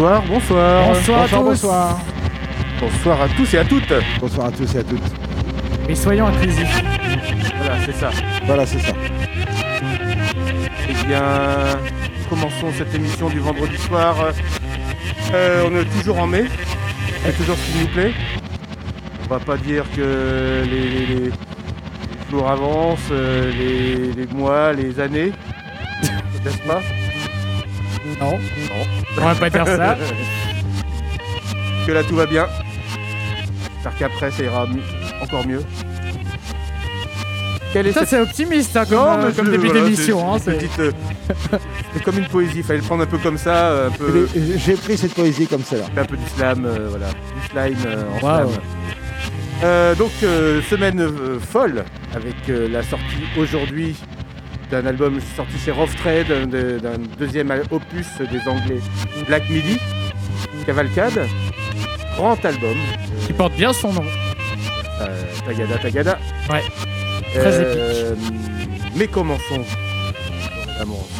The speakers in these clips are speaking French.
Bonsoir, bonsoir. Bonsoir, à tous. bonsoir. Bonsoir à tous et à toutes. Bonsoir à tous et à toutes. Et soyons inclusifs. Voilà, c'est ça. Voilà, c'est ça. Eh bien, commençons cette émission du vendredi soir. Euh, on est toujours en mai. C'est toujours ce qui nous plaît. On va pas dire que les, les- les- les jours avancent, euh, les, les mois, les années. N'est-ce pas Non, Non. On va pas dire ça. que là tout va bien. J'espère qu'après ça ira encore mieux. Quelle est Ça, cette c'est optimiste hein, comme, euh, comme je- début voilà, d'émission. hein, c'est- petite, euh, C'est comme une poésie, il fallait le prendre un peu comme ça, euh, un peu, Mais J'ai pris cette poésie comme celle-là. un peu du slam, euh, voilà, du slime euh, en Waouh. slam. Euh, donc euh, semaine euh, folle avec euh, la sortie aujourd'hui d'un album sorti chez Rough Trade, d'un d'un deuxième opus des Anglais Black Midi, Cavalcade, grand album. euh, Qui porte bien son nom. euh, Tagada Tagada. Ouais. Très Euh, Mais commençons.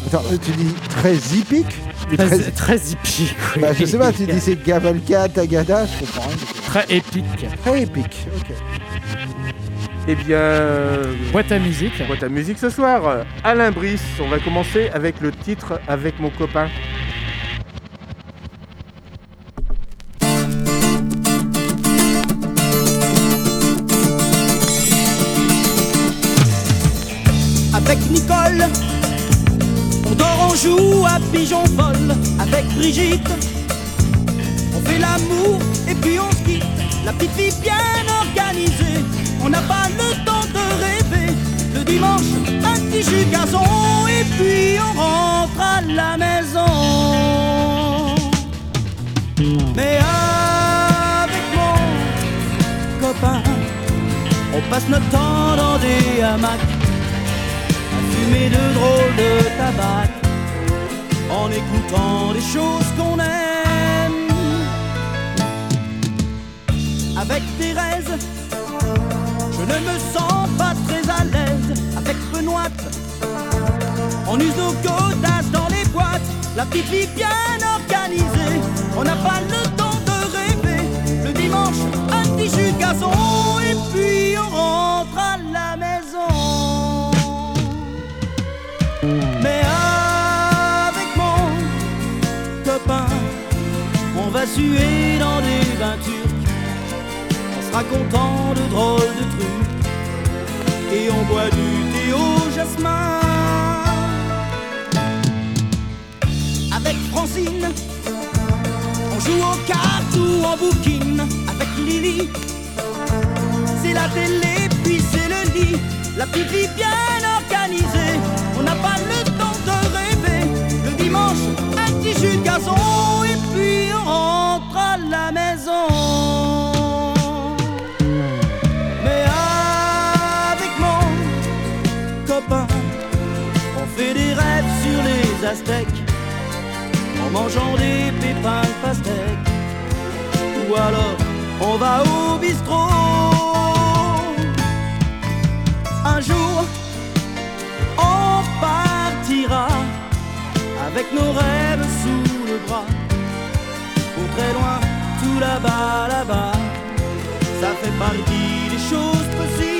Attends, euh, tu dis très hippique Très, très... très hippique. oui. Bah, je sais pas, tu dis c'est Gavalka, Tagada, je comprends rien. Très épique. Très épique, ok. Eh bien, euh, Boîte à musique. boîte à musique ce soir. Alain Brice, on va commencer avec le titre Avec mon copain. avec Nicole. On dort, on joue à pigeon vol avec Brigitte. On fait l'amour et puis on se quitte. La petite vie bien organisée. On n'a pas le temps de rêver. Le dimanche, un petit jus gazon et puis on rentre à la maison. Mais avec mon copain, on passe notre temps dans des hamacs à fumer de drôles de tabac en écoutant des choses qu'on aime. Avec Thérèse, je ne me sens pas très à l'aise. Avec Benoît, on use nos godasses dans les boîtes. La petite vie bien organisée, on n'a pas le temps de rêver. Le dimanche, un petit jus de gazon et puis on rentre à la maison. Mais avec mon copain, on va suer dans des bains racontant de drôles de trucs. Et on boit du thé au jasmin. Avec Francine, on joue aux cartes ou en bouquine. Avec Lily, c'est la télé, puis c'est le lit. La petite vie bien organisée, En mangeant des pépins de pastèque. Ou alors, on va au bistrot. Un jour, on partira avec nos rêves sous le bras. Pour très loin, tout là-bas, là-bas, ça fait partie des choses possibles.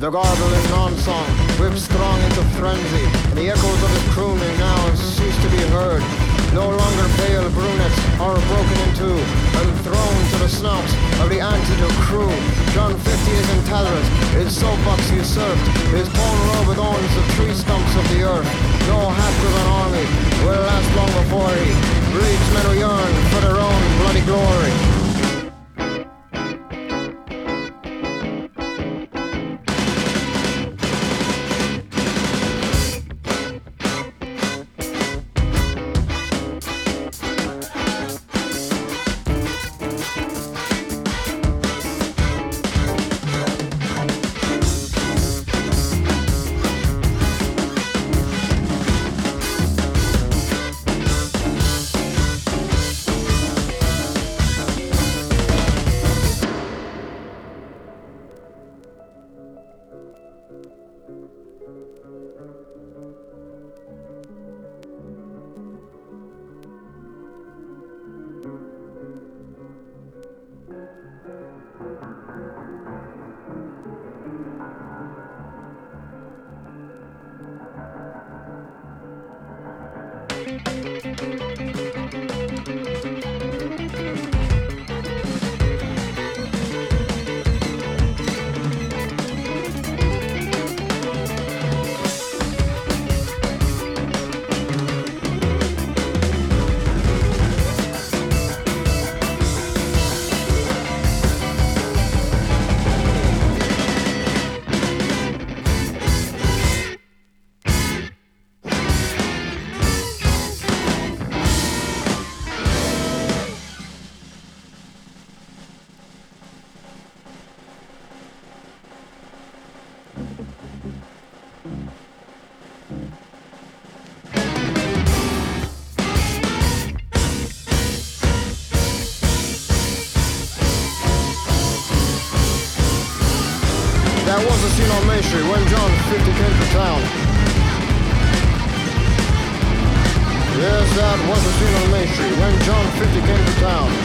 The garbled non-song whips strong into frenzy, and the echoes of his crooning now have ceased to be heard. No longer pale brunettes are broken in two and thrown to the snouts of the antidote crew. John 50 is intolerant, his soapbox usurped, his bone robe arms the tree stumps of the earth. No half driven army will last long before he breeds men who yearn for their own bloody glory. on Main Street, when John, 50 came to town. Yes, that was a scene on Main Street. when John, 50 came to town.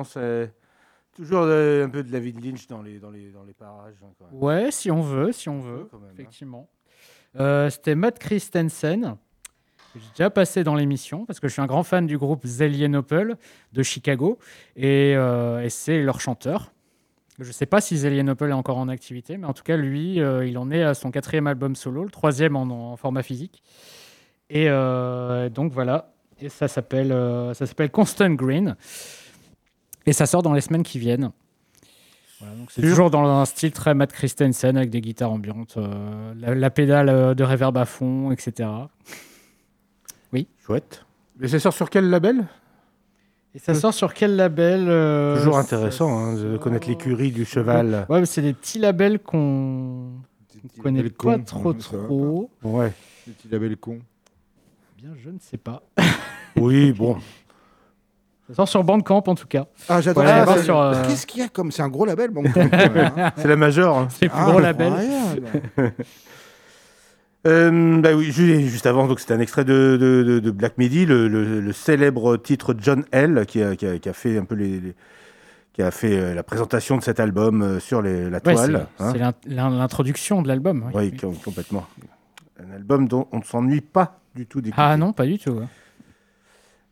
Ambiance. toujours euh, un peu de David Lynch dans les, dans les, dans les parages. hein, quand même. Ouais, si on veut, si on veut, même, hein. effectivement. Euh, C'était Matt Christensen. J'ai déjà passé dans l'émission parce que je suis un grand fan du groupe Zelienopel de Chicago et, euh, et c'est leur chanteur. Je ne sais pas si Zelienopel est encore en activité, mais en tout cas, lui, euh, il en est à son quatrième album solo, le troisième en, en format physique. Et euh, donc voilà, et ça s'appelle euh, ça s'appelle Constant Green. Et ça sort dans les semaines qui viennent. Voilà, donc c'est toujours dans un style très Matt Christensen avec des guitares ambiantes, euh, la, la pédale euh, de reverb à fond, etc. Chouette. Et ça sort sur quel label? Et ça sort sur quel label euh, Toujours intéressant hein, de sort- connaître l'écurie du cheval. Ouais, mais c'est des petits labels qu'on ne connaît label pas con, trop trop. Ouais. Le petit label con. Bien, je ne sais pas. Oui, bon. Ça sort sur Bandcamp en tout cas. Ah, j'adore. Ah, sur, euh, Qu'est-ce qu'il y a comme C'est un gros label, même, hein. C'est la majeure. hein. C'est le plus Ah, gros label. Euh, bah oui, ju- juste avant, donc c'était un extrait de, de- de- de Black Midi, le, le- le célèbre titre John L, qui a, qui a- qui a fait un peu les, les- qui a fait euh, la présentation de cet album euh, sur les- la Ouais, toile. c'est hein. l'introduction de l'album. oui. Oui, com- complètement. Un album dont on ne s'ennuie pas du tout d'écouter. Ah non, pas du tout.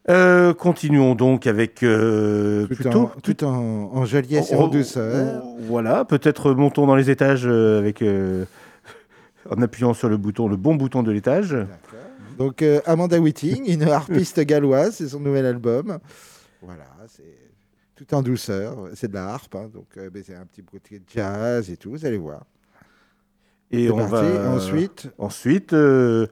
Euh, continuons donc avec euh, Tout, plutôt en, tout en, en Oh, en oh, douceur. oh, Voilà, peut-être montons dans les étages euh, avec euh, en appuyant sur le bouton, le bon bouton de l'étage. Donc euh, Amanda Whiting, une harpiste galloise, c'est son nouvel album. Voilà, c'est tout en douceur. C'est de la harpe, hein, donc euh, ben, c'est un petit côté de jazz et tout, vous allez voir. Et on parti. va Ensuite, ensuite. euh,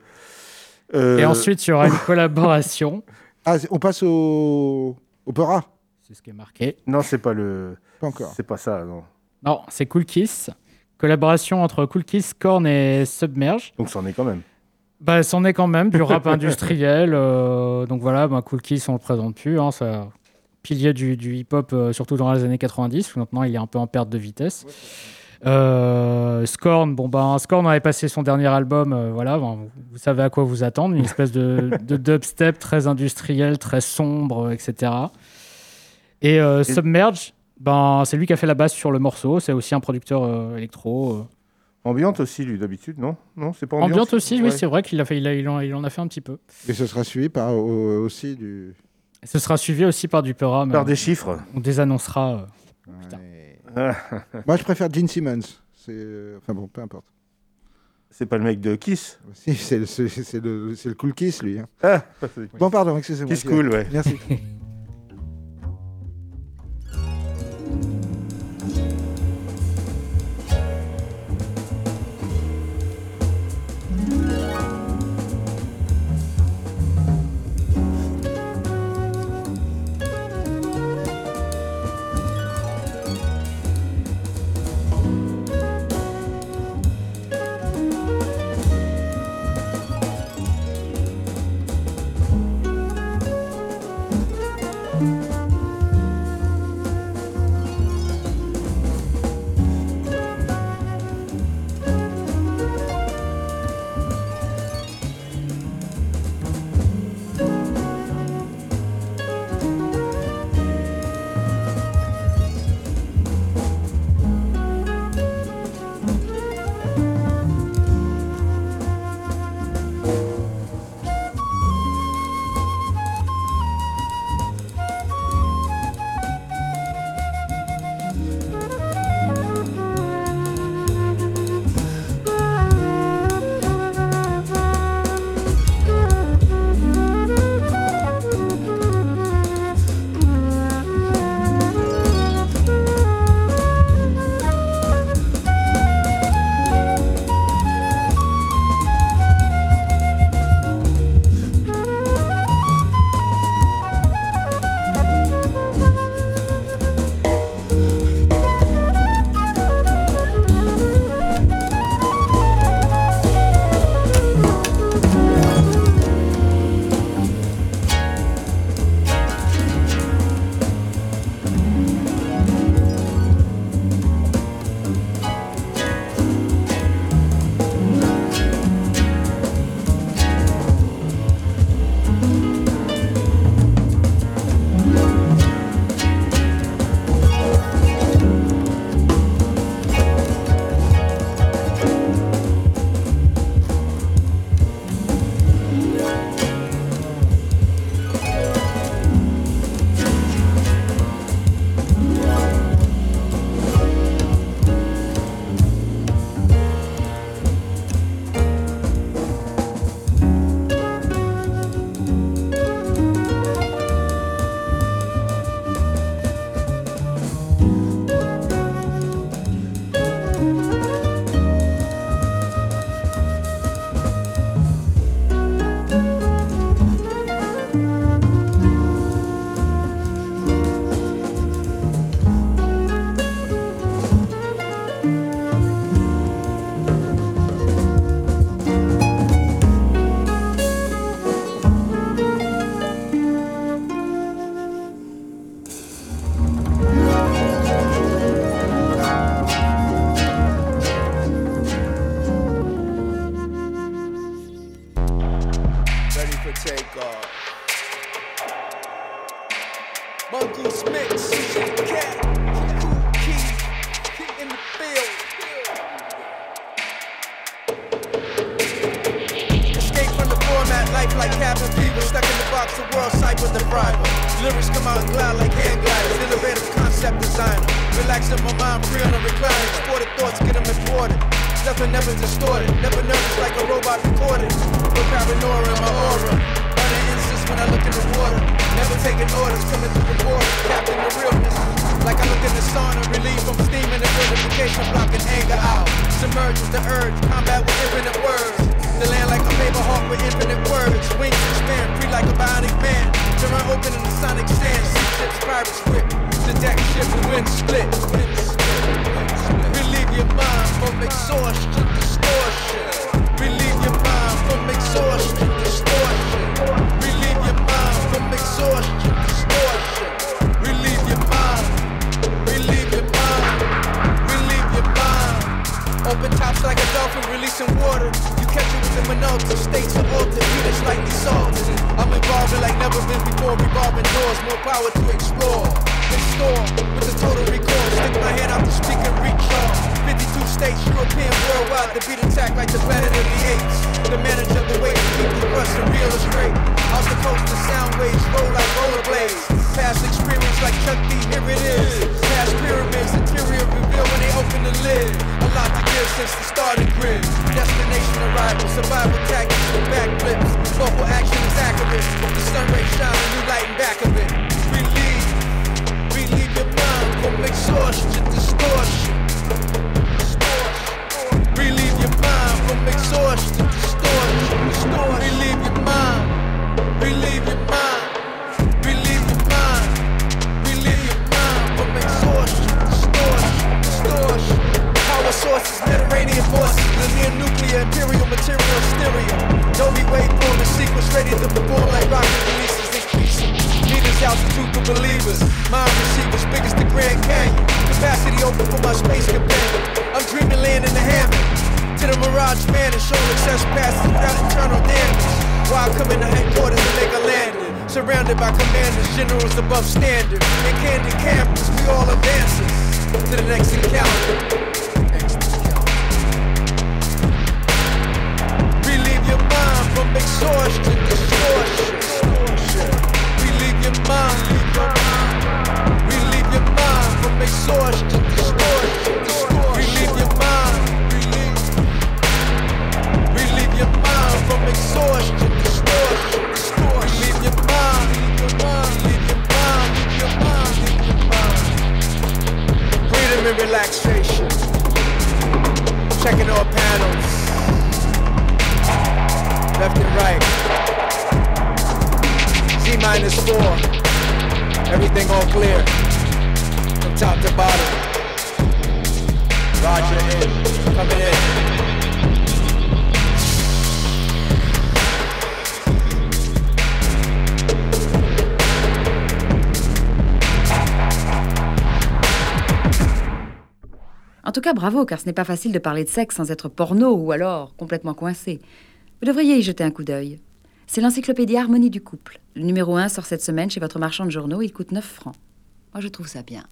euh, Et ensuite, il y aura une collaboration. ah, on passe au opéra. C'est ce qui est marqué. Non, c'est pas le. Pas encore. C'est pas ça, non. Non, c'est Cool Kiss. Collaboration entre Cool Kiss, Korn et Submerge. Donc c'en est quand même. Bah, c'en est quand même du rap industriel. euh, donc voilà, bah, Cool Kiss, on le présente plus. Hein, ça, pilier du, du hip-hop, euh, surtout dans les années 90, où maintenant il est un peu en perte de vitesse. Euh, Scorn, bon ben Scorn avait passé son dernier album, euh, voilà, ben, vous, savez à quoi vous attendre, une espèce de, de dubstep très industriel, très sombre, etc. Et euh, Submerge, ben c'est lui qui a fait la basse sur le morceau, c'est aussi un producteur euh, électro. euh. Ambiante aussi, lui, d'habitude, non? Non, c'est pas Ambiante ambiante. aussi, oui, c'est vrai qu'il a fait, il, a- il en, il en a fait un petit peu. Et ce sera suivi par au- aussi du. Et ce sera suivi aussi par du Pera, mais Par des chiffres. on désannoncera. euh. Putain. Ouais. Moi, je préfère Gene Simmons. Euh, enfin bon, peu importe. C'est pas le mec de Kiss? Si, c'est le, c'est- c'est le, c'est le cool kiss, lui. hein. Ah, Bon, pardon, excusez-moi. Kiss cool, ouais. Merci. bravo, car ce n'est pas facile de parler de sexe sans être porno ou alors complètement coincé. Vous devriez y jeter un coup d'œil. C'est l'encyclopédie Harmonie du couple. Le numéro 1 sort cette semaine chez votre marchand de journaux, il coûte 9 francs. Moi, je trouve ça bien.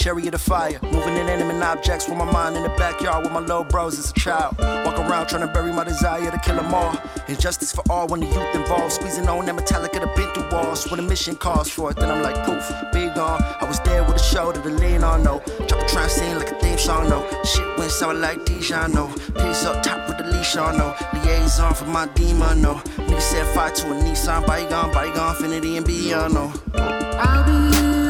chariot of fire. Moving inanimate objects with my mind in the backyard with my little bros as a child. Walk around trying to bury my desire to kill them all. Injustice for all when the youth involved. Squeezing on that metallic at a bent through walls. When the mission calls for it, then I'm like poof, big on. I was there with a shoulder to lean on, no. Drop a trap scene like a theme song, no. Shit went sour like Dijon, no. Piece up top with the leash on, no. Liaison for my demon, no. Nigga set fire to a Nissan, bygone, bygone, infinity and beyond, no. I'll be you.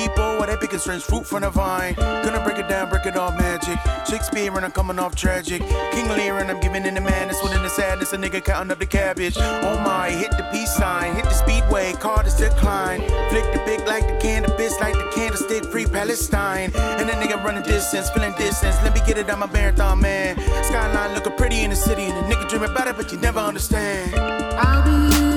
Strange fruit from the vine. Gonna break it down, break it off magic. Shakespeare and I'm coming off tragic. King Lear and I'm giving in the madness. Within the sadness, a nigga counting up the cabbage. Oh my, hit the peace sign, hit the speedway, car to decline. Flick the big like the cannabis, like the candlestick, free Palestine. And the nigga running distance, feeling distance. Let me get it on my marathon, man. Skyline looking pretty in the city, and the nigga dream about it, but you never understand. I'll be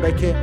Julian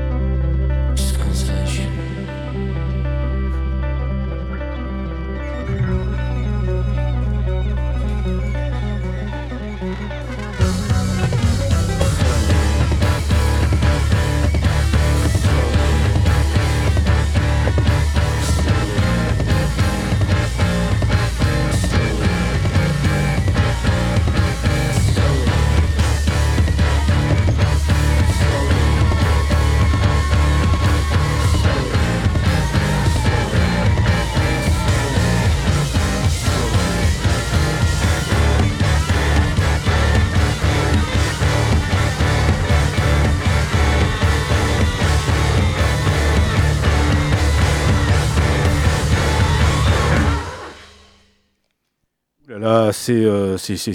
C'est euh, c'est c'est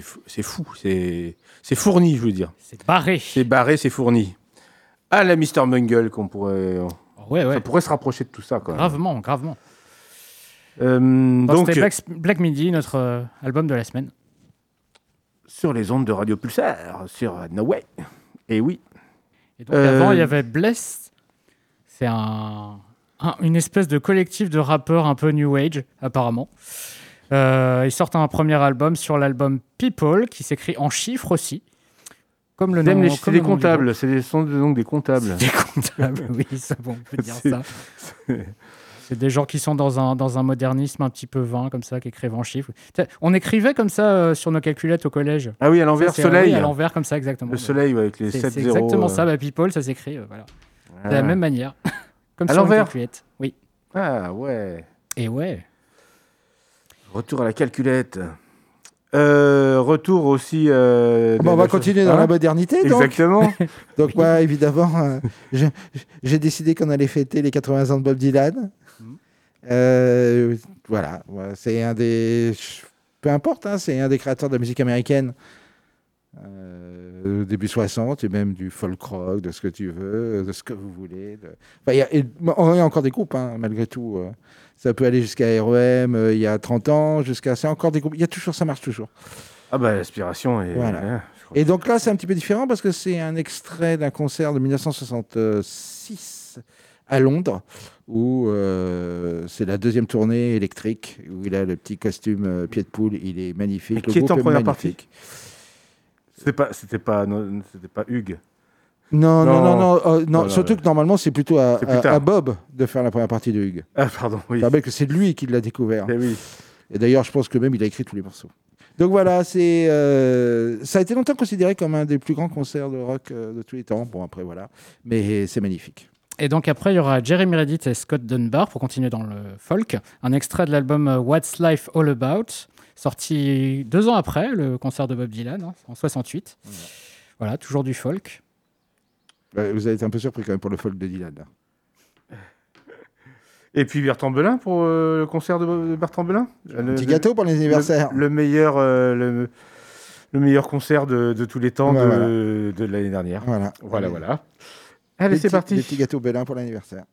fou, c'est fou, c'est c'est fourni, je veux dire. C'est barré. C'est barré, c'est fourni. Ah, la Mr. Mungle, qu'on pourrait, Ouais, ouais. ça pourrait se rapprocher de tout ça, quoi. Gravement, gravement. Euh, Donc, c'était Black, Black Midi, notre euh, album de la semaine. sur les ondes de Radio Pulsar, sur No Way. Et oui. Et donc Euh, avant, il y avait Bless. C'est un, un- une espèce de collectif de rappeurs un peu New Age, apparemment. Euh, ils sortent un premier album sur l'album People, qui s'écrit en chiffres aussi. Comme le nom. les- comme le des comptables, c'est des, sont donc des comptables. Des comptables, oui, ça, bon, on peut dire C'est- ça. C'est des gens qui sont dans un, dans un modernisme un petit peu vain, comme ça, qui écrivent en chiffres. On écrivait comme ça euh, sur nos calculettes au collège. Ah oui, à l'envers, soleil. oui, à l'envers, comme ça, exactement. Le soleil, ouais, avec les C'est 7 c'est 0 exactement euh. ça. Bah, People, ça s'écrit euh, voilà. de Ah. la même manière. comme À sur une l'envers calculette. Oui. Ah ouais. Et ouais. Retour à la calculette. Euh, retour aussi. euh, Ah bah, on va continuer dans Hein la modernité. Donc, Exactement. donc moi, évidemment, euh, j'ai décidé qu'on allait fêter les 80 ans de Bob Dylan. Euh, voilà, c'est un des. Peu importe, hein, c'est un des créateurs de la musique américaine. Euh, début 60, et même du folk rock, de ce que tu veux, de ce que vous voulez. de- Enfin, il y a, et- on a encore des groupes, hein, malgré tout. Ça peut aller jusqu'à REM euh, il y a 30 ans, jusqu'à. C'est encore des groupes. Il y a toujours, ça marche toujours. Ah bah l'aspiration est. Voilà. Et donc là, c'est un petit peu différent parce que c'est un extrait d'un concert de 1966 à Londres, où euh, c'est la deuxième tournée électrique, où il a le petit costume euh, pied de poule, il est magnifique. Et le qui est groupe en première magnifique. C'était pas, c'était pas, non, c'était pas Hugues? Non, non, non, Non. euh, non, surtout que normalement, c'est plutôt à, Bob de faire la première partie de Hugues. Ah pardon, oui. C'est lui qui l'a découvert. Eh oui. Et d'ailleurs, je pense que même il a écrit tous les morceaux. Donc voilà, c'est euh, ça a été longtemps considéré comme un des plus grands concerts de rock euh, de tous les temps. Bon, après voilà, mais c'est magnifique. Et donc après, il y aura Jeremy Reddit et Scott Dunbar pour continuer dans le folk. Un extrait de l'album What's Life All About, sorti deux ans après le concert de Bob Dylan, hein, en 68. Voilà, toujours du folk. Ouais, Vous avez été un peu surpris quand même pour le folk de Dylan. là. Et puis Bertrand Belin pour euh, le concert de, de Bertrand Belin? Un petit gâteau pour les anniversaires. Le, le meilleur, euh, le, le meilleur concert de, de tous les temps de, voilà. de l'année dernière. Voilà. Voilà, Allez. voilà. Allez, c'est parti. Des petits gâteaux Bélin pour l'anniversaire.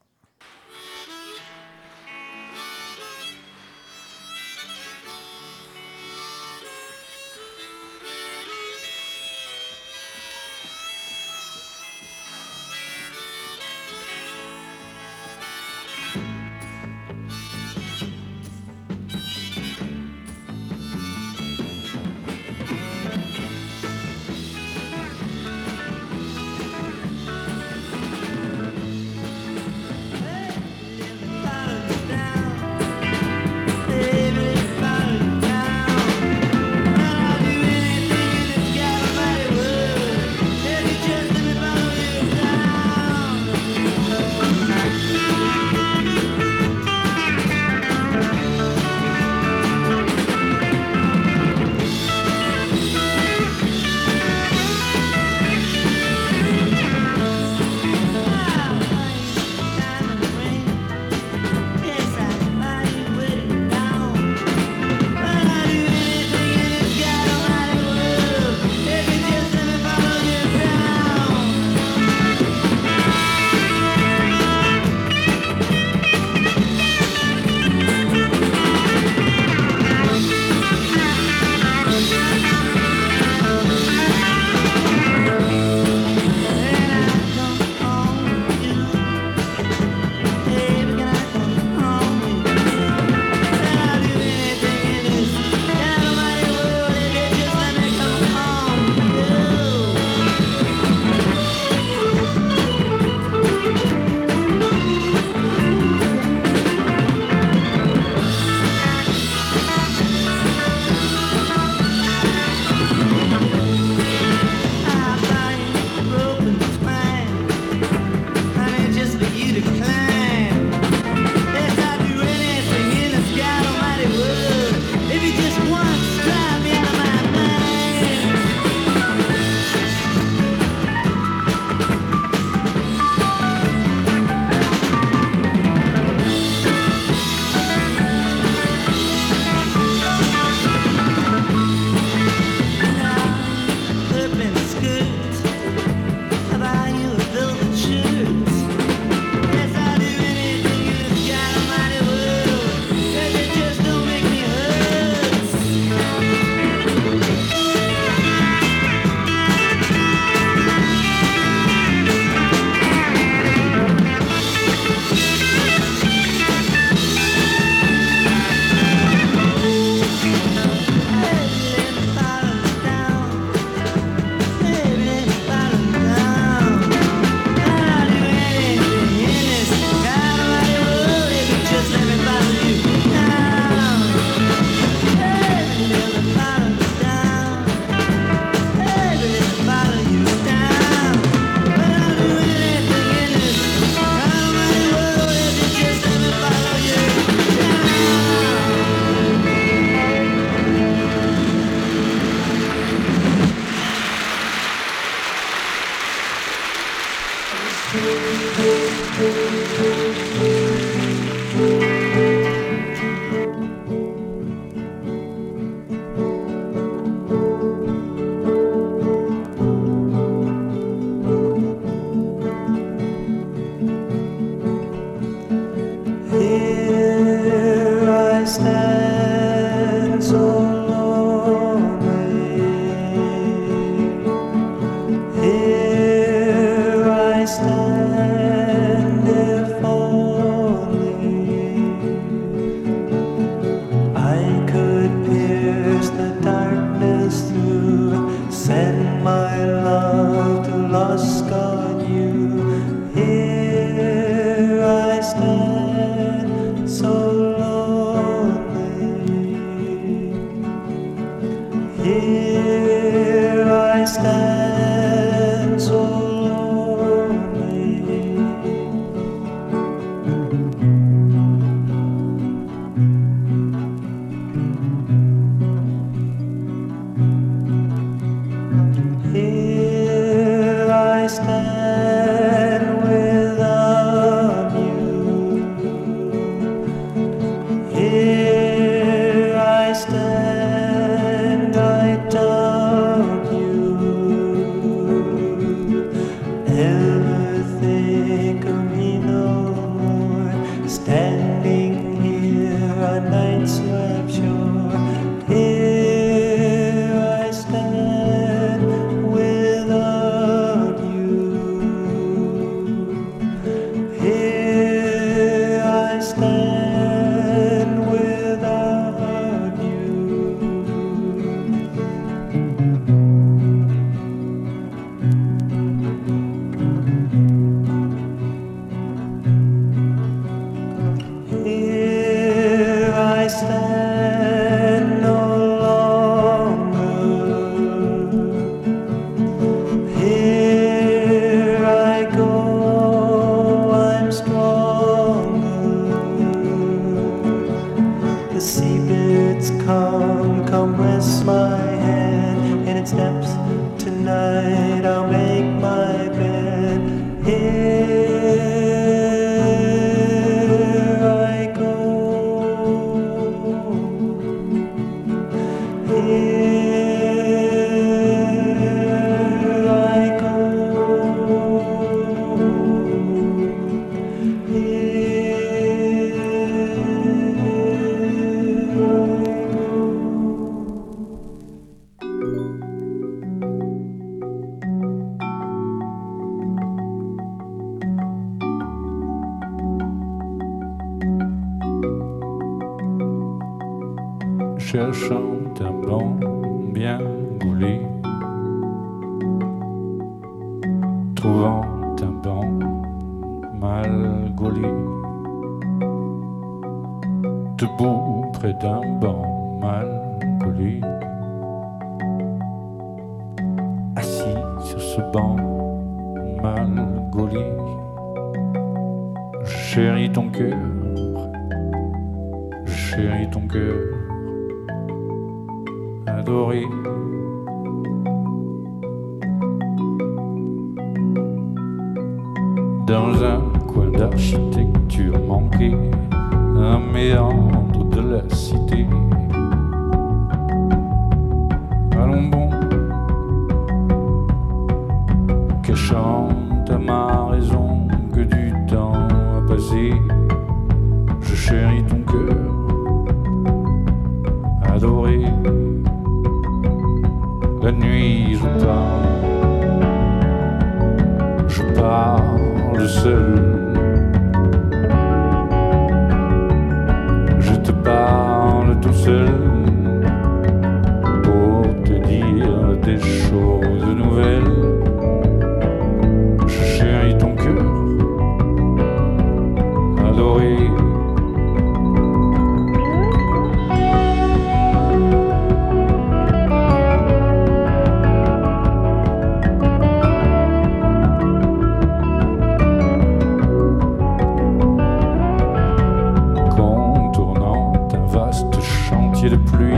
De pluie,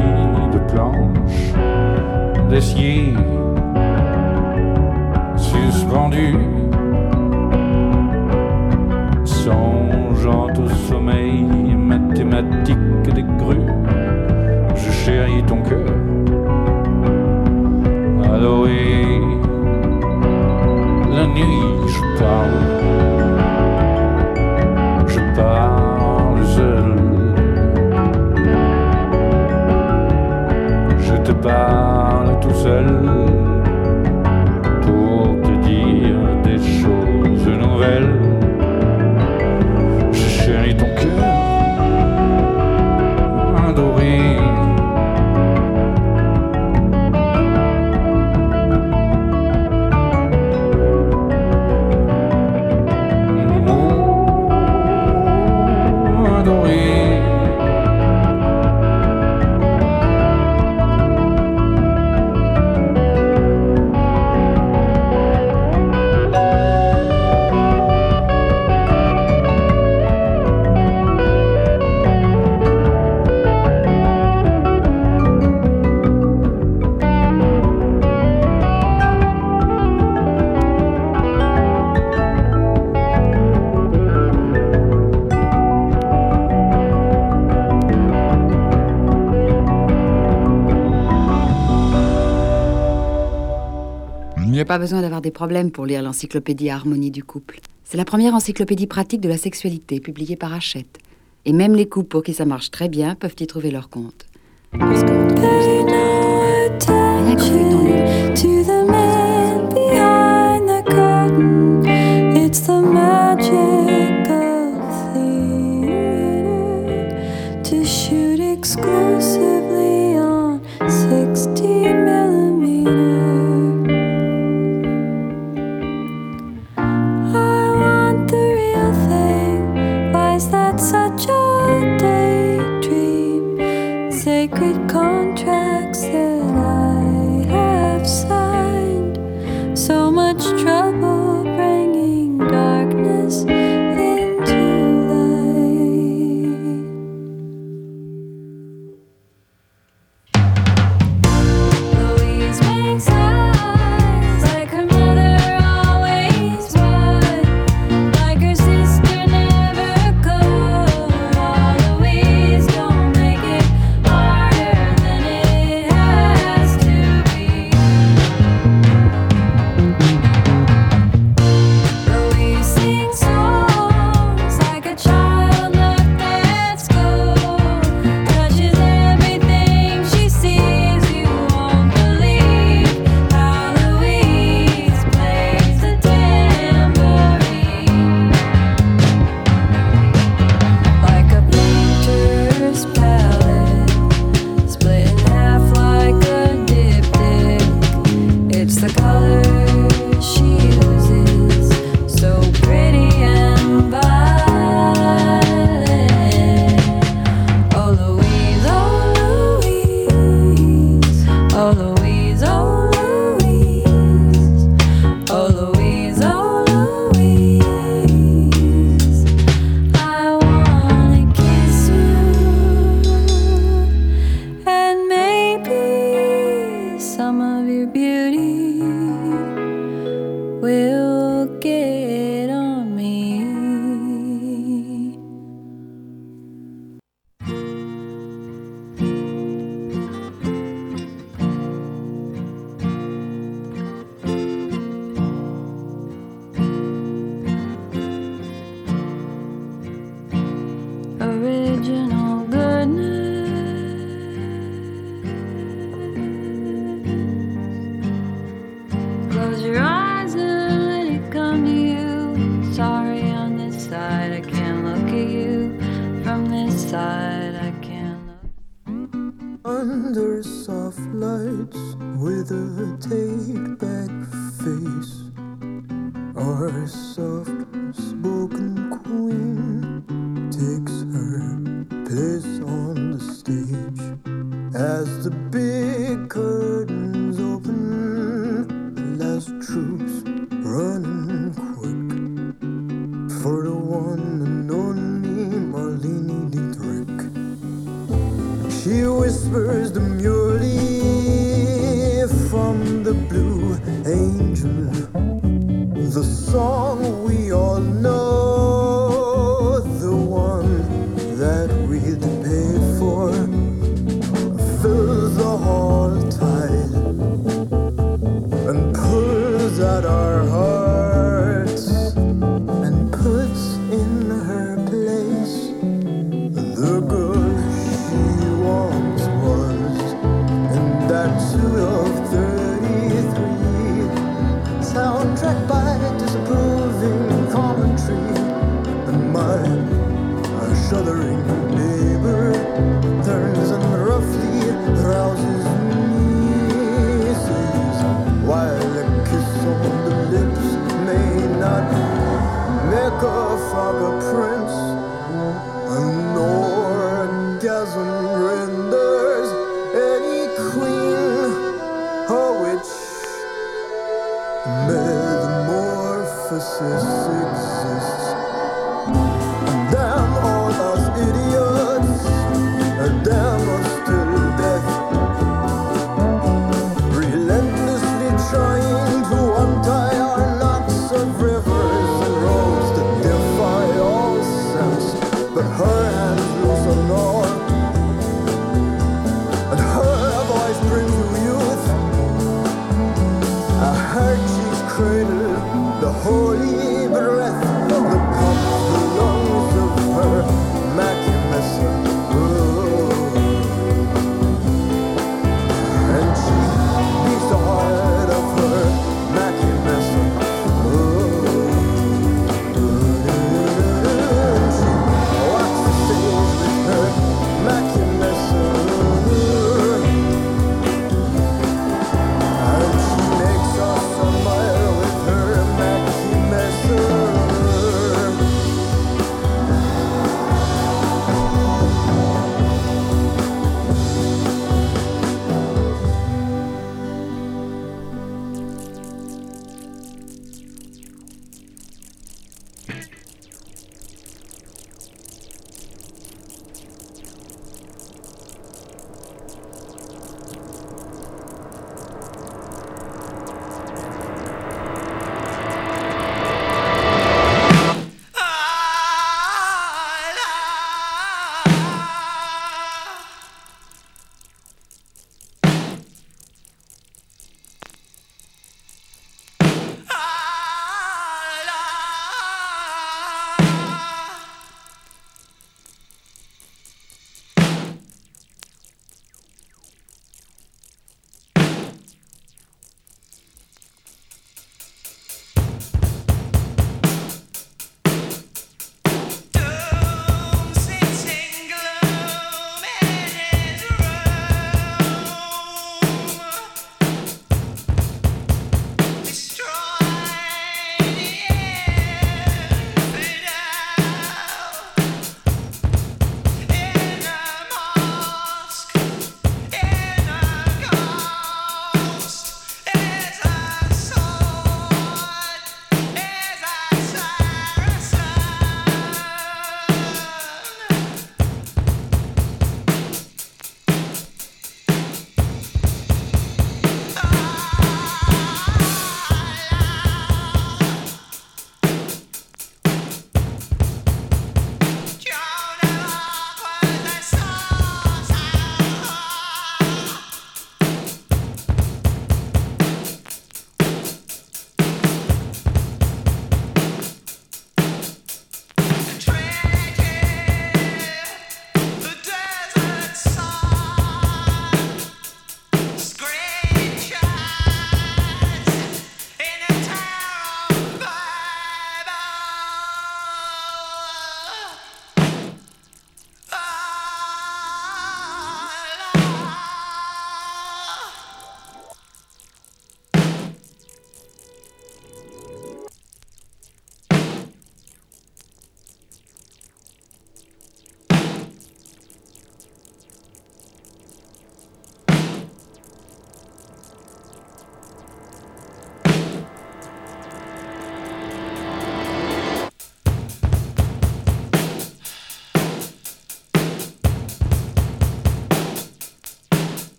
de planches, d'acier, suspendu J'ai pas besoin d'avoir des problèmes pour lire l'encyclopédie Harmonie du couple. C'est la première encyclopédie pratique de la sexualité publiée par Hachette. Et même les couples pour qui ça marche très bien peuvent y trouver leur compte. Parce que...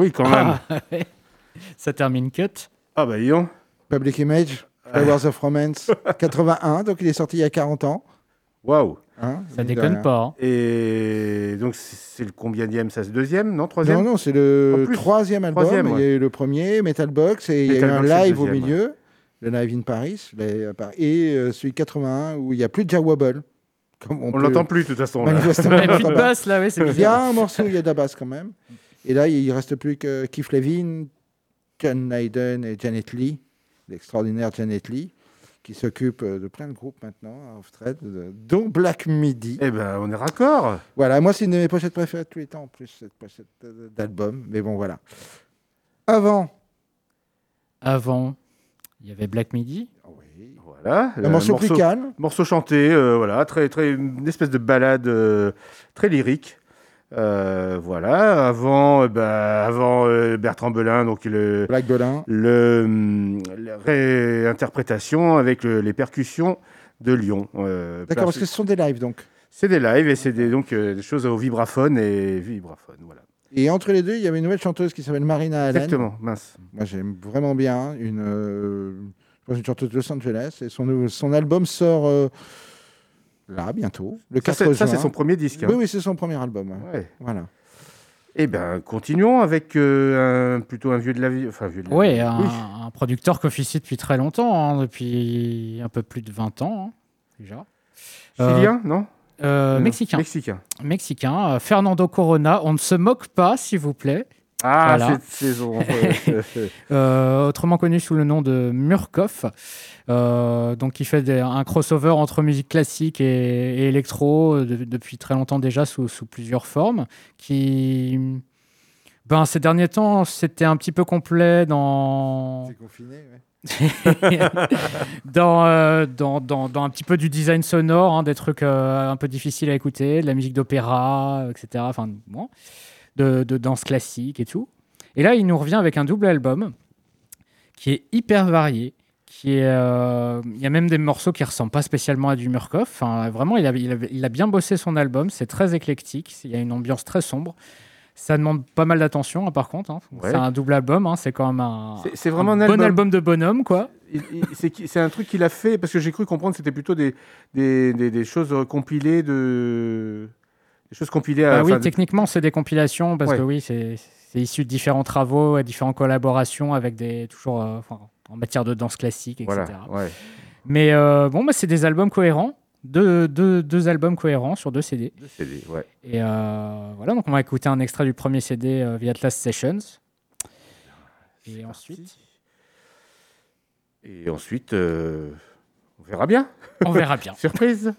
oui, quand même. Ah, ouais. Ça termine cut. Ah bah, dis donc. Public Image, Flowers of Romance, 81, donc il est sorti il y a 40 ans. Waouh. Hein, Ça déconne rien. pas. hein. Et donc, c'est le combienième Ça, c'est le deuxième Non, troisième? Non, non, c'est le plus. troisième album. Troisième, Il y a eu le premier, Metal Box, et il y a eu Metal un Box, c'est le live au deuxième, milieu, le live in Paris, à Paris, et euh, celui de 81 où il n'y a plus de Jack Wobble. Comme On peut- l'entend plus, de toute façon. là. Manifestement, Il y a on pas. basse là, ouais, c'est Il y a un morceau où il y a de la basse quand même. Et là, il reste plus que Keith Levin, John Lydon et Janet Lee, l'extraordinaire Janet Lee, qui s'occupe de plein de groupes maintenant, à Off-Thread, euh, dont Black Midi. Eh ben, on est raccord. Voilà, moi, c'est une de mes pochettes préférées de tous les temps, en plus, cette pochette euh, d'album. Mais bon, voilà. Avant, Avant, il y avait Black Midi. Voilà. un morceau plus calme. Morceau chanté, euh, voilà, très, très, une espèce de balade euh, très lyrique. Euh, voilà, avant, euh, bah, avant euh, Bertrand Belin, donc le, Black Belin. le, hum, la réinterprétation avec le- les percussions de Lyon. Euh, D'accord, parce place- que ce sont des lives, donc. c'est des lives et c'est des, donc euh, des choses au vibraphone et vibraphone, voilà. Et entre les deux, il y avait une nouvelle chanteuse qui s'appelle Marina Allen. Exactement, mince. Moi, j'aime vraiment bien. Une, euh, je pense une chanteuse de Los Angeles. Et son, album sort euh, là, bientôt, le Ça, 4 c'est- juin. ça, c'est son premier disque, hein. Oui, oui, c'est son premier album. ouais. Voilà. Eh ben, continuons avec euh, un, plutôt un vieux de la vie. Enfin, vieux de la Oui, vie. un, un producteur qui officie depuis très longtemps, hein, depuis un peu plus de 20 ans hein, déjà. Chilien, non? euh, Non, Mexicain. Mexicain. Mexicain. euh, Fernando Corona. On ne se moque pas, s'il vous plaît. Ah, Voilà. cette saison. Euh, autrement connu sous le nom de Murkoff, euh, donc qui fait des- un crossover entre musique classique et, et électro euh, de- depuis très longtemps déjà sous, sous plusieurs formes. Qui, ben, ces derniers temps, c'était un petit peu complet dans C'est confiné, ouais. dans, euh, dans, dans, dans un petit peu du design sonore, hein, des trucs euh, un peu difficiles à écouter, de la musique d'opéra, etc. Enfin, bon, de, de danse classique et tout. Et là, il nous revient avec un double album qui est hyper varié. Qui est, euh, il y a même des morceaux qui ressemblent pas spécialement à du Murkoff. Enfin, vraiment, il a, il, a, il a bien bossé son album. C'est très éclectique. Il y a une ambiance très sombre. Ça demande pas mal d'attention, hein, par contre. hein. Ouais. C'est un double album. hein. C'est quand même un, C'est- vraiment un bon album. album de bonhomme, quoi. C'est un truc qu'il a fait parce que j'ai cru comprendre que c'était plutôt des, des, des, des choses compilées de des choses compilées à Bah oui, techniquement, c'est des compilations parce Ouais. que oui, c'est issu de différents travaux et différentes collaborations avec des toujours euh, en matière de danse classique, etc. voilà ouais. Mais euh, bon, bah, c'est des albums cohérents, deux, deux, deux albums cohérents sur deux CD. Deux CD, ouais. Et euh, voilà, donc on va écouter un extrait du premier CD via Atlas Sessions. Et ensuite, Et ensuite, on verra bien. on verra bien. Surprise.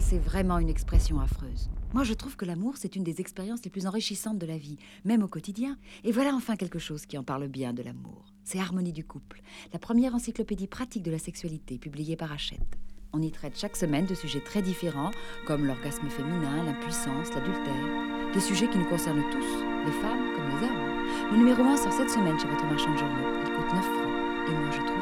C'est vraiment une expression affreuse. Moi, je trouve que l'amour, c'est une des expériences les plus enrichissantes de la vie, même au quotidien. Et voilà enfin quelque chose qui en parle bien de l'amour. C'est Harmonie du couple, la première encyclopédie pratique de la sexualité publiée par Hachette. On y traite chaque semaine de sujets très différents, comme l'orgasme féminin, l'impuissance, l'adultère. Des sujets qui nous concernent tous, les femmes comme les hommes. Le numéro 1 sort cette semaine chez votre marchand de journaux. Il coûte 9 francs. Et moi, je trouve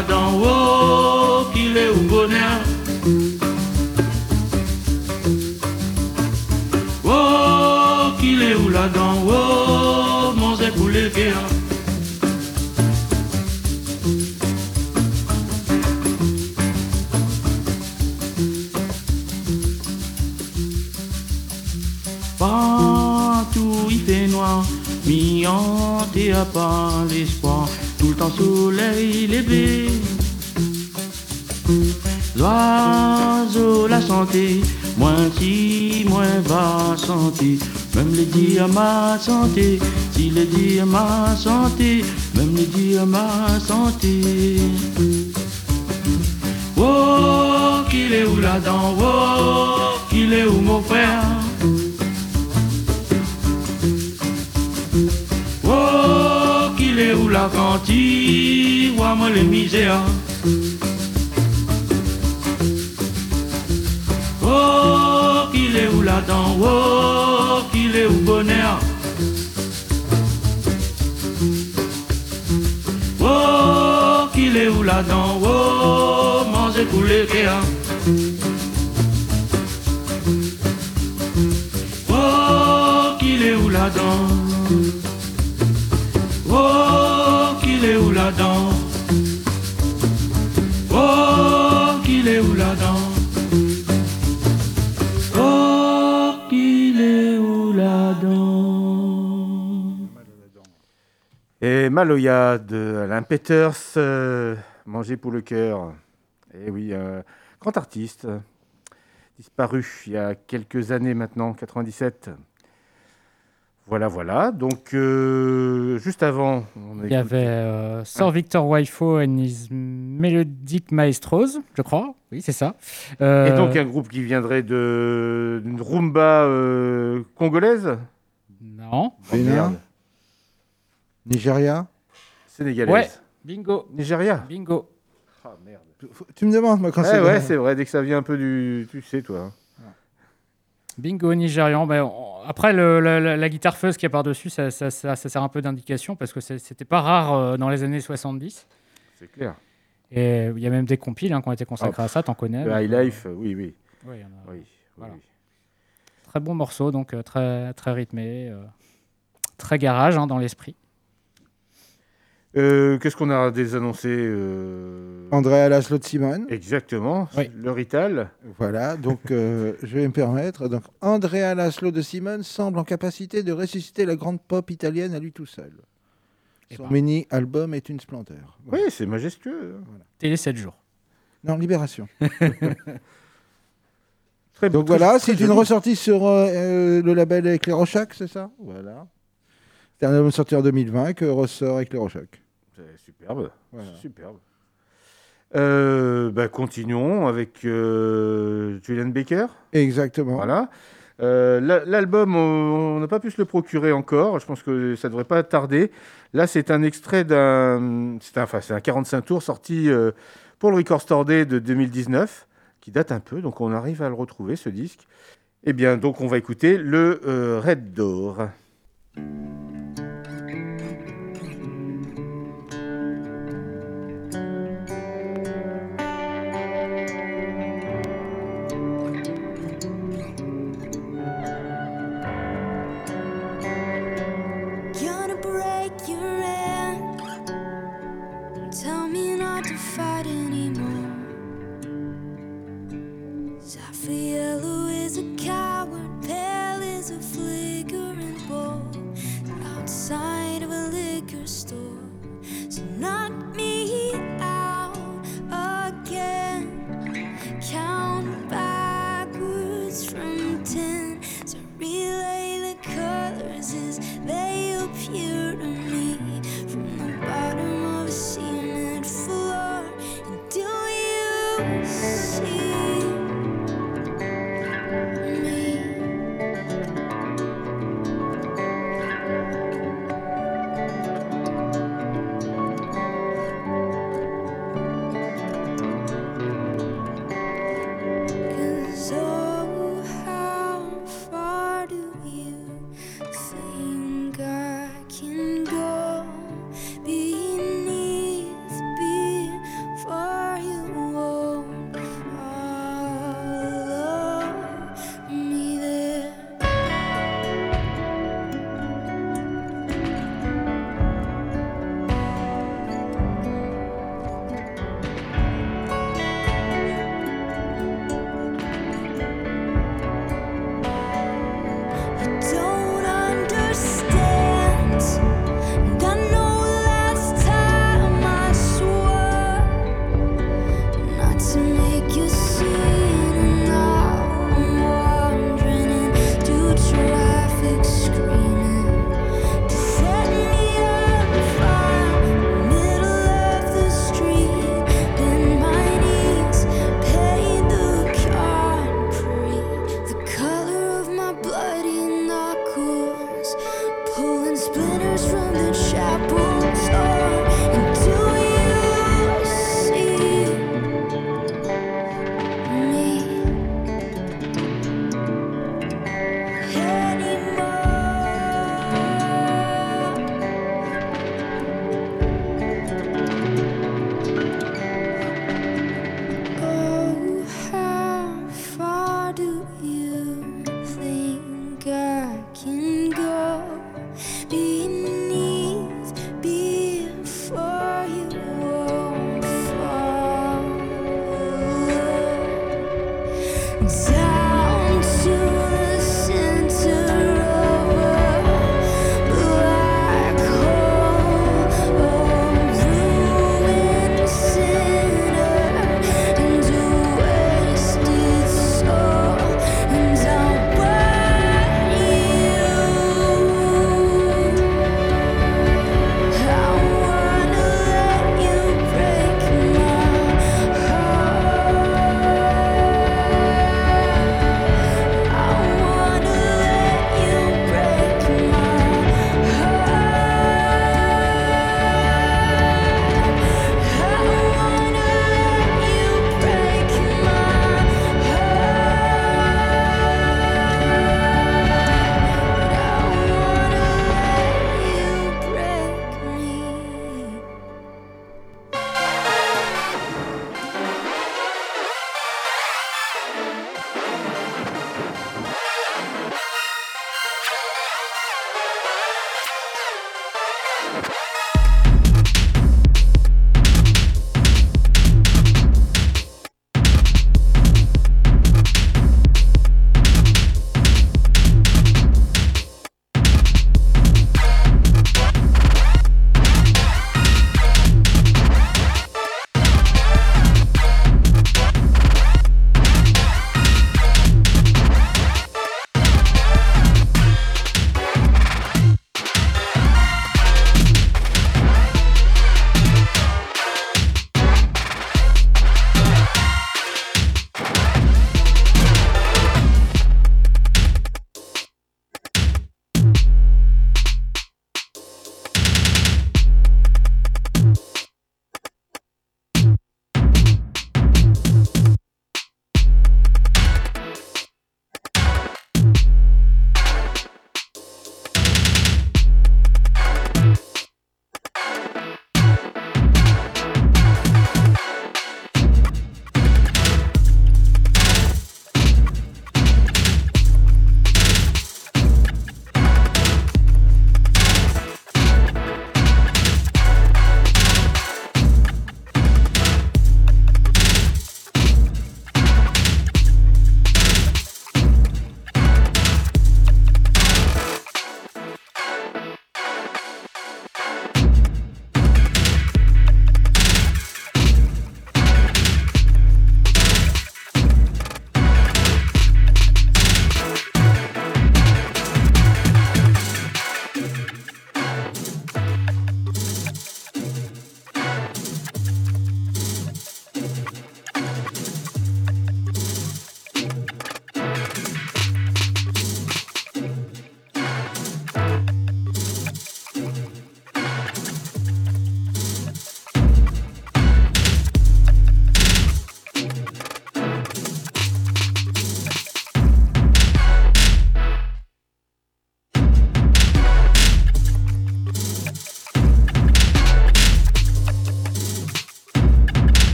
où là-dedans, oh, qu'il est où bonheur? Oh, qu'il est où là-dedans, oh, manger tous les cœurs. Partout il fait noir, mi hanté à part l'espoir, tout le temps soleil levé. L'oiseau la santé, moins si, moins va santé, même les dire ma santé, si les dire ma santé, même les dire ma santé. Oh, qu'il est où là-dedans, oh, qu'il est où mon frère? La cantine, vois-moi les misères. Oh, qu'il est où là-dedans, oh, qu'il est où bonheur? Oh, qu'il est où là-dedans, oh, manger tous les cœurs. Oh, qu'il est où là-dedans? Oh, qu'il où là-dedans Oh, qu'il est où là-dedans Oh, qu'il est où là-dedans Et Maloya de Alain Peters, euh, Manger pour le cœur. Et oui, euh, grand artiste, disparu il y a quelques années maintenant, 97. Voilà, voilà. Donc, euh, juste avant, on Il y avait euh, Sir Victor Waifo and his Melodic Maestros, je crois. Oui, c'est ça. Euh, Et donc, un groupe qui viendrait de- d'une rumba euh, congolaise? Non. Oh, Bénin. Nigeria? Sénégalaise. Ouais, bingo. Nigeria. Bingo. Ah, merde. Tu me demandes, moi, quand Ouais, c'est. ouais, c'est vrai, dès que ça vient un peu du. Tu sais, toi. Bingo nigérian. Ben, on- après, le- la, la- la guitare fuzz qui est par-dessus, ça, ça- ça- ça sert un peu d'indication parce que c'était pas rare euh, dans les années 70. C'est clair. Et il y a même des compiles hein, qui ont été consacrés Ah, à ça, t'en connais. Le High euh, Life, oui, oui. ouais, il y en a- Oui, oui, voilà. oui. Très bon morceau, donc euh, très, très rythmé. euh, très garage hein, dans l'esprit. Euh, Qu'est-ce qu'on a désannoncé euh... André Laszlo de Simone. Exactement. Oui. Le Rital. Voilà, donc euh, je vais me permettre. Donc, Andrea Laszlo de Simone semble en capacité de ressusciter la grande pop italienne à lui tout seul. Eh Son ben. mini-album est une splendeur. Oui, c'est majestueux. hein. Télé 7 jours. Non, Libération. Très Donc très- voilà, c'est une joli. ressortie sur euh, le label Éclairochoc, c'est ça? Voilà. C'est un album sorti en 2020 que ressort Éclairochoc. C'est superbe. Voilà. Superbe. Euh, bah, continuons avec euh, Julian Baker. Exactement. Voilà. Euh, la- L'album, on n'a pas pu se le procurer encore. Je pense que ça devrait pas tarder. Là, c'est un extrait d'un. C'est un, enfin, c'est un 45 tours sorti euh, pour le Record Store Day de 2019, qui date un peu. Donc, on arrive à le retrouver, ce disque. Eh bien, donc, on va écouter le Red Door.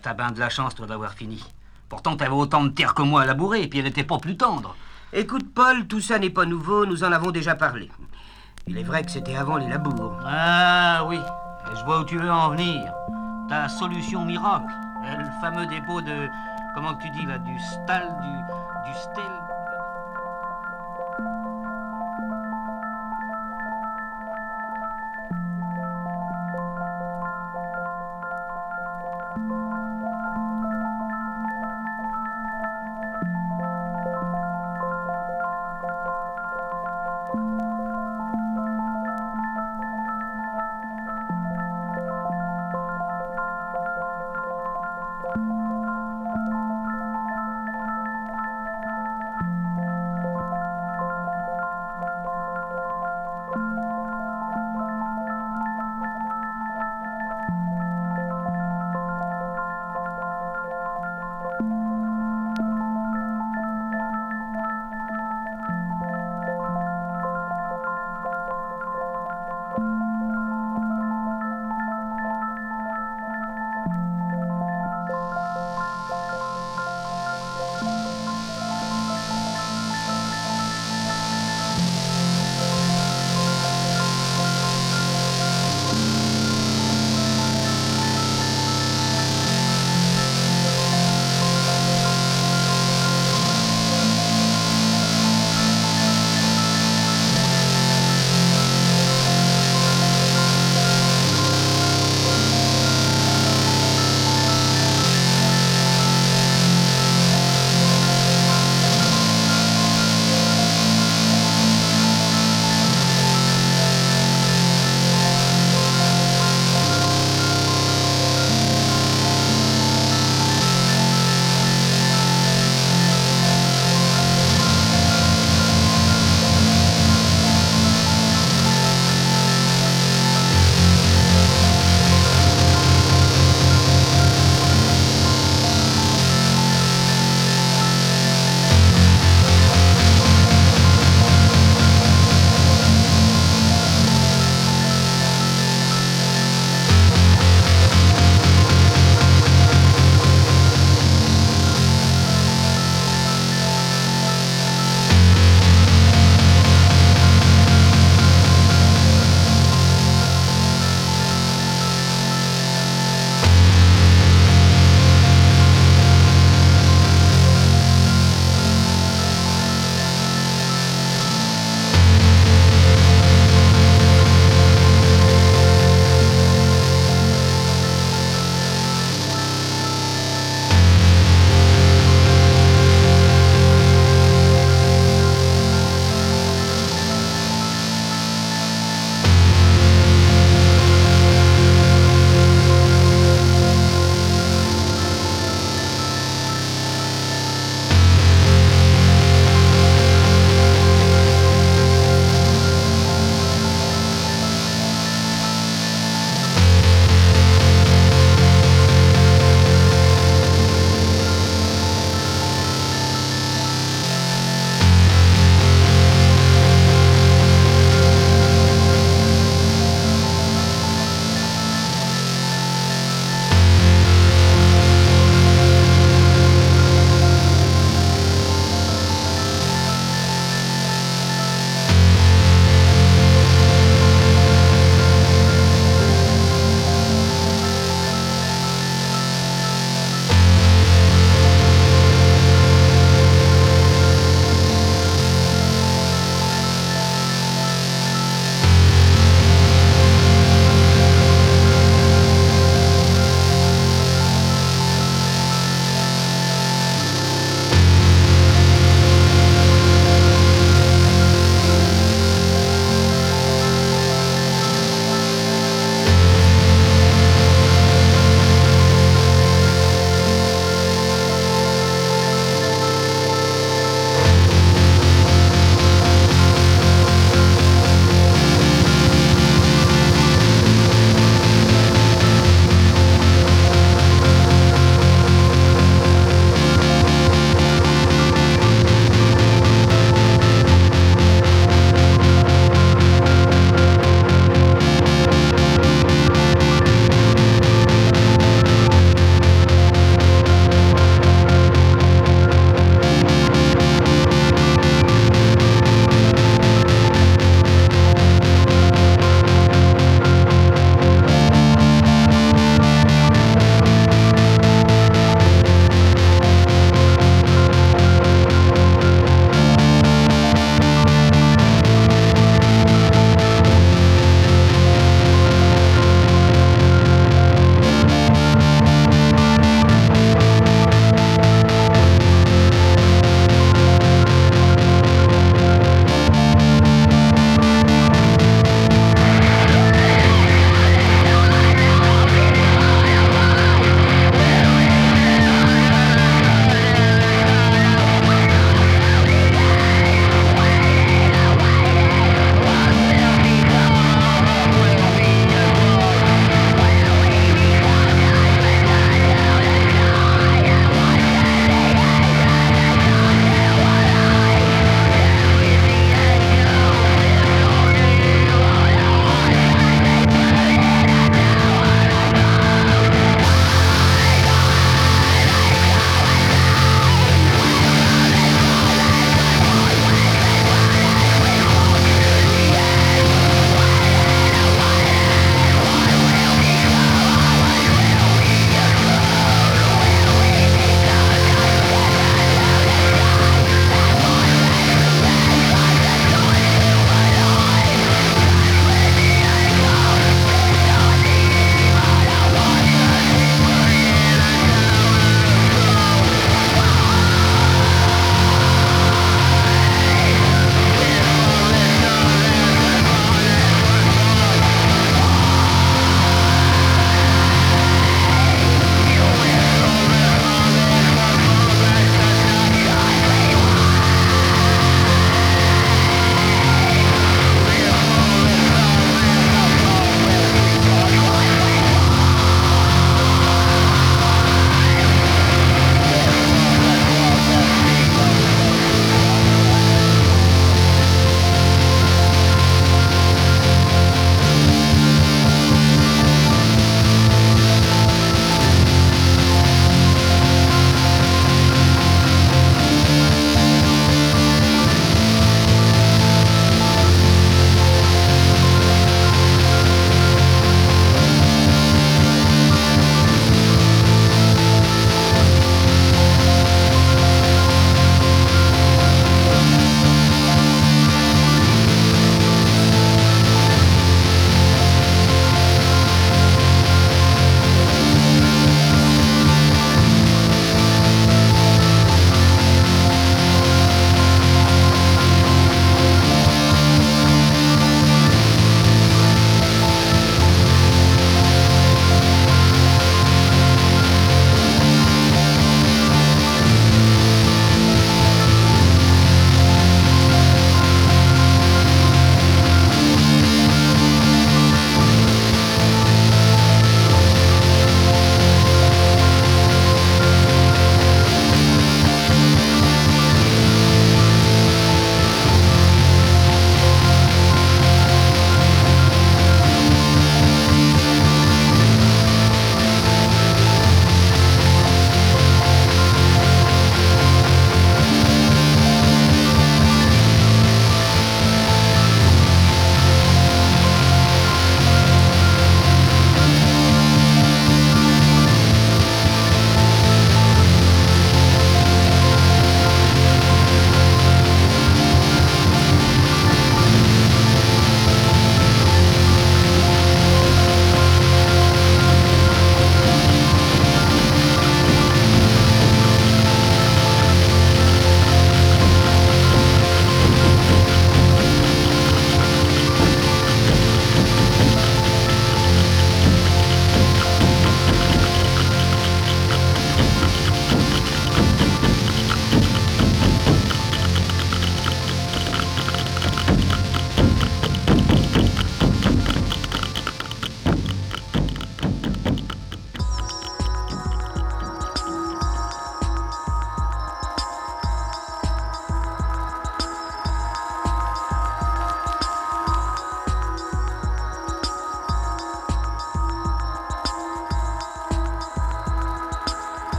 T'as ben de la chance, toi, d'avoir fini. Pourtant, t'avais autant de terre que moi à labourer, et puis elle n'était pas plus tendre. Écoute, Paul, tout ça n'est pas nouveau, nous en avons déjà parlé. Il est vrai que c'était avant les labours. Ah oui, et je vois où tu veux en venir. ta solution miracle. Le fameux dépôt de. Comment que tu dis là Du stal, du. du stel.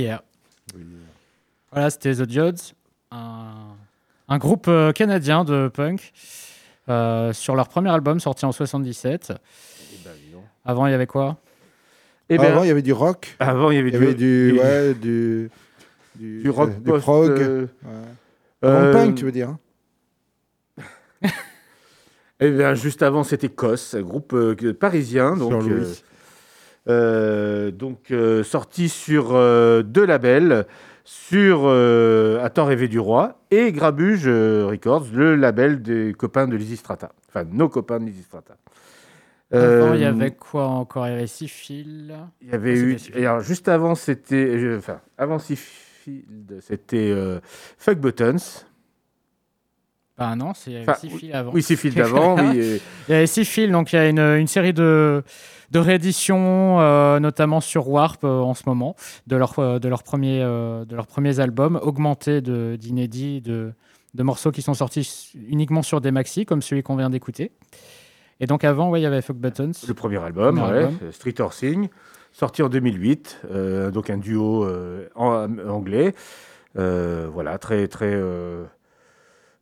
Yeah. Voilà, c'était The Diodes, un, un groupe euh, canadien de punk euh, sur leur premier album sorti en 77. Avant, il y avait quoi? Eh ben, Avant, il y avait du rock. Avant, il y avait Il y du, avait du, du- ouais, du, du, du rock euh, du post, prog. euh, ouais. euh, Grand punk, tu veux dire hein? Eh bien, juste avant, c'était Kos, un groupe euh, que- parisien, donc, Sur Louis. euh, euh, donc euh, sorti sur euh, deux labels, sur À t'en rêver du roi et Grabuge Records, le label des copains de Lizzy Strata, enfin nos copains de Lizzy Strata. Avant, il y avait quoi encore? Il y avait Seafield. Il y avait Ah, eu. et alors, juste avant, c'était. Enfin, avant Seafield, c'était Fuck Buttons. Bah non, c'est il y avait Enfin, Seafield oui- avant. oui, Seafield avant, oui, et- Il y avait Seafield, donc il y a une, une série de, de rééditions, euh, notamment sur Warp euh, en ce moment, de, leur, euh, de, leurs premiers, de leurs premiers albums, augmentés d'inédits, de, de morceaux qui sont sortis uniquement sur des maxi, comme celui qu'on vient d'écouter. Et donc avant, ouais, il y avait Fuck Buttons. Le premier album, Premier ouais, album. Street Horsing, sorti en 2008, euh, donc un duo en- anglais. Voilà, très, très,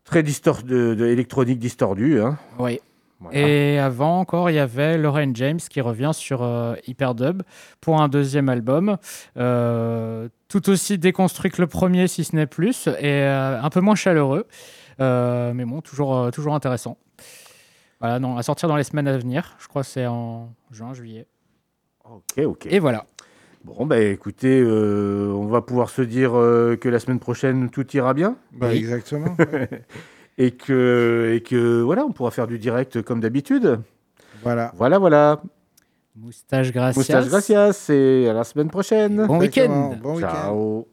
très distor de, de électronique distordue. Hein. Oui. Voilà. Et avant encore, il y avait Lauren James qui revient sur euh, Hyperdub pour un deuxième album, euh, tout aussi déconstruit que le premier, si ce n'est plus, et euh, un peu moins chaleureux, Euh, mais bon, toujours, euh, toujours intéressant. Voilà, non, à sortir dans les semaines à venir. Je crois que c'est en juin, juillet. Ok, ok. Et voilà. Bon, bah écoutez, euh, on va pouvoir se dire euh, que la semaine prochaine, tout ira bien. Bah, Oui. exactement. et, que, et que, voilà, on pourra faire du direct comme d'habitude. Voilà. Voilà, voilà. Moustache gracias. Moustache gracias et à la semaine prochaine. Bon week-end. Bon week-end. Ciao.